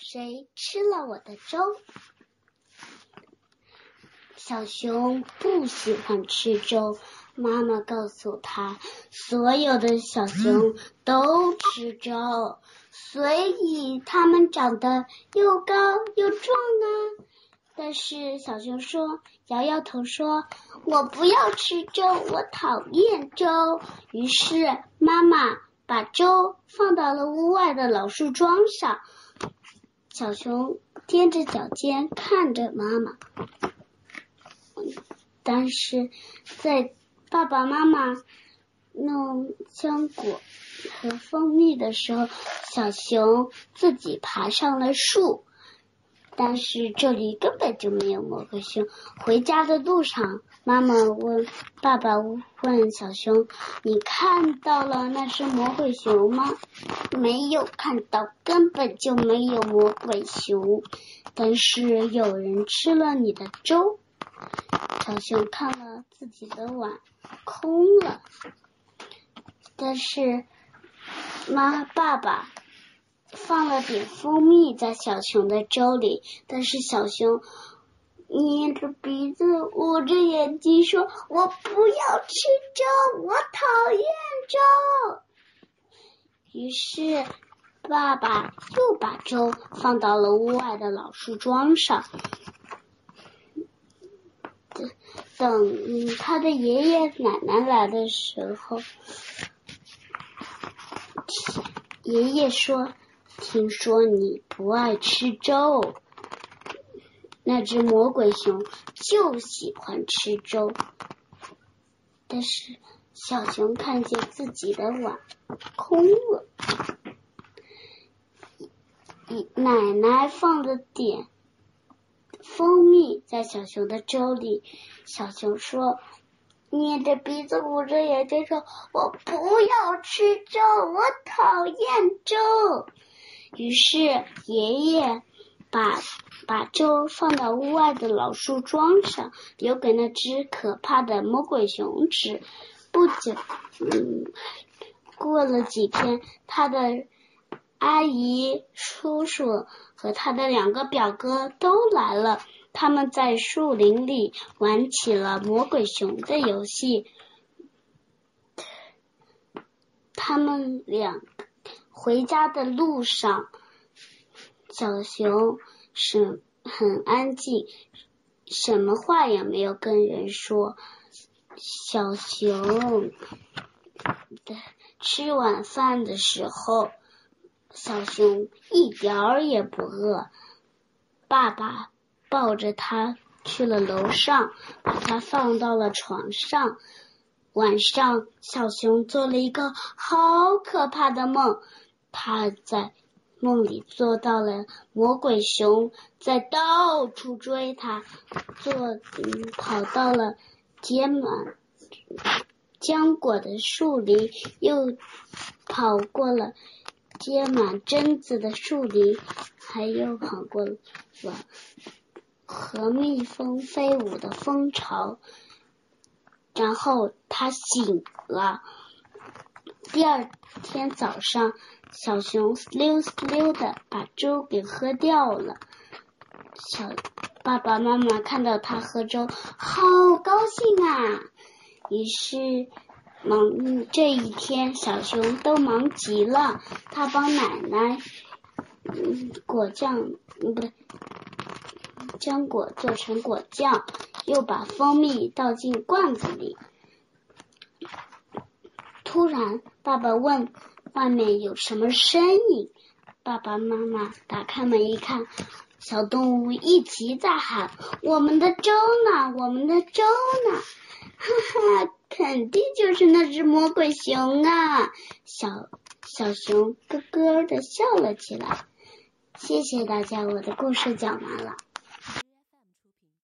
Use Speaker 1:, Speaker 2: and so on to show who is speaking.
Speaker 1: 谁吃了我的粥？小熊不喜欢吃粥。妈妈告诉他，所有的小熊都吃粥，所以它们长得又高又壮啊。但是小熊说，摇摇头说：“我不要吃粥，我讨厌粥。”于是妈妈把粥放到了屋外的老树桩上。小熊踮着脚尖看着妈妈，但是在爸爸妈妈弄浆果和蜂蜜的时候，小熊自己爬上了树。但是这里根本就没有魔鬼熊。回家的路上，妈妈问爸爸问小熊：“你看到了那只魔鬼熊吗？”“没有看到，根本就没有魔鬼熊。”但是有人吃了你的粥。小熊看了自己的碗，空了。但是妈爸爸。放了点蜂蜜在小熊的粥里，但是小熊捏着鼻子，捂着眼睛说：“我不要吃粥，我讨厌粥。”于是爸爸又把粥放到了屋外的老树桩上。等他的爷爷奶奶来的时候，爷爷说。听说你不爱吃粥，那只魔鬼熊就喜欢吃粥。但是小熊看见自己的碗空了，奶奶放了点蜂蜜在小熊的粥里。小熊说：“捏着鼻子捂着眼睛说，我不要吃粥，我讨厌粥。”于是爷爷把把粥放到屋外的老树桩上，留给那只可怕的魔鬼熊吃。不久，嗯，过了几天，他的阿姨、叔叔和他的两个表哥都来了。他们在树林里玩起了魔鬼熊的游戏。他们俩。回家的路上，小熊是很安静，什么话也没有跟人说。小熊吃晚饭的时候，小熊一点儿也不饿。爸爸抱着他去了楼上，把他放到了床上。晚上，小熊做了一个好可怕的梦。他在梦里做到了魔鬼熊在到处追他，做嗯跑到了结满浆果的树林，又跑过了结满榛子的树林，还又跑过了和蜜蜂飞舞的蜂巢，然后他醒了。第二天早上。小熊溜溜的把粥给喝掉了，小爸爸妈妈看到他喝粥，好高兴啊！于是忙这一天，小熊都忙极了。他帮奶奶果酱，嗯不对，浆果做成果酱，又把蜂蜜倒进罐子里。突然，爸爸问。外面有什么声音？爸爸妈妈打开门一看，小动物一起在喊：“我们的粥呢？我们的粥呢？”哈哈，肯定就是那只魔鬼熊啊！小小熊咯咯的笑了起来。谢谢大家，我的故事讲完了。